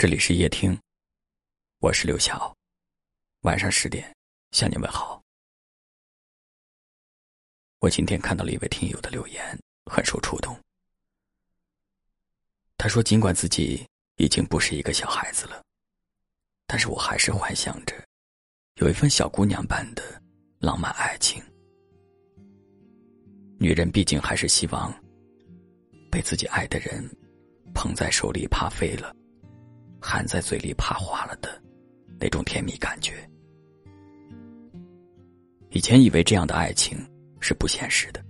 这里是夜听，我是刘晓。晚上十点向你问好。我今天看到了一位听友的留言，很受触动。他说：“尽管自己已经不是一个小孩子了，但是我还是幻想着有一份小姑娘般的浪漫爱情。女人毕竟还是希望被自己爱的人捧在手里，怕飞了。”含在嘴里怕化了的那种甜蜜感觉。以前以为这样的爱情是不现实的，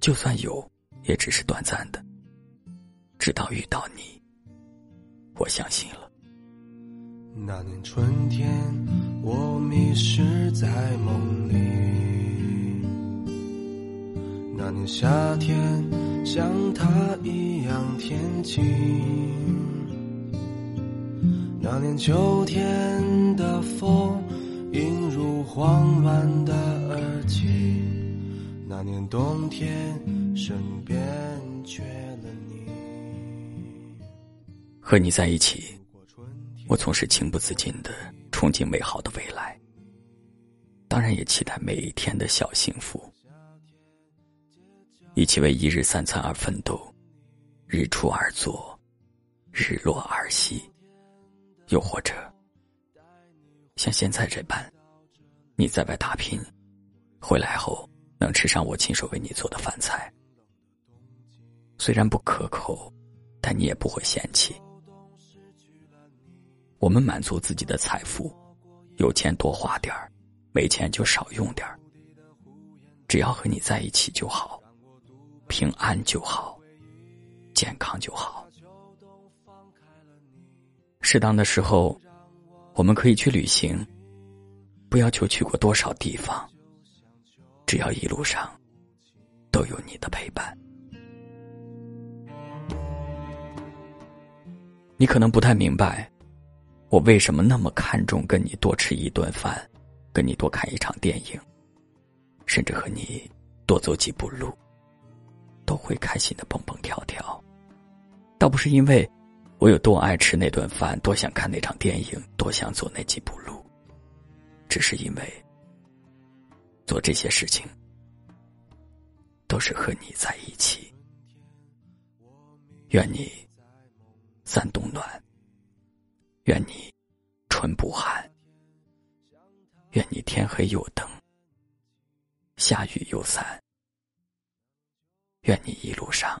就算有，也只是短暂的。直到遇到你，我相信了。那年春天，我迷失在梦里；那年夏天，像他一样天晴。那年秋天的风，映入慌乱的耳际；那年冬天，身边缺了你。和你在一起，我总是情不自禁的憧憬美好的未来，当然也期待每一天的小幸福。一起为一日三餐而奋斗，日出而作，日落而息。又或者，像现在这般，你在外打拼，回来后能吃上我亲手为你做的饭菜，虽然不可口，但你也不会嫌弃。我们满足自己的财富，有钱多花点儿，没钱就少用点儿，只要和你在一起就好，平安就好，健康就好。适当的时候，我们可以去旅行，不要求去过多少地方，只要一路上都有你的陪伴。你可能不太明白，我为什么那么看重跟你多吃一顿饭，跟你多看一场电影，甚至和你多走几步路，都会开心的蹦蹦跳跳，倒不是因为。我有多爱吃那顿饭，多想看那场电影，多想走那几步路，只是因为做这些事情都是和你在一起。愿你三冬暖，愿你春不寒，愿你天黑有灯，下雨有伞，愿你一路上。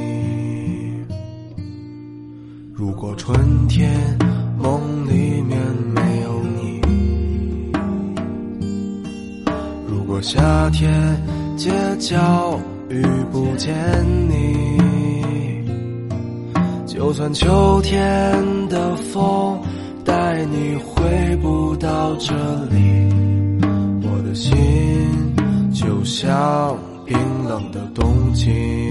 如果春天梦里面没有你，如果夏天街角遇不见你，就算秋天的风带你回不到这里，我的心就像冰冷的冬季。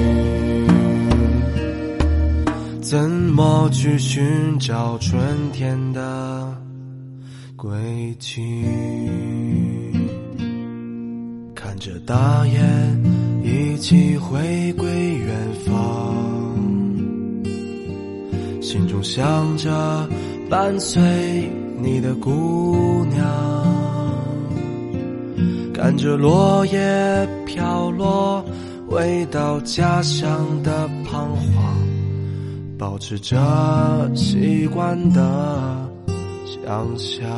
怎么去寻找春天的轨迹？看着大雁一起回归远方，心中想着伴随你的姑娘，看着落叶飘落，回到家乡的彷徨，保持着习惯的想象。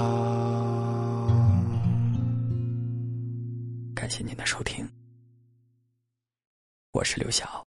感谢您的收听，我是刘晓。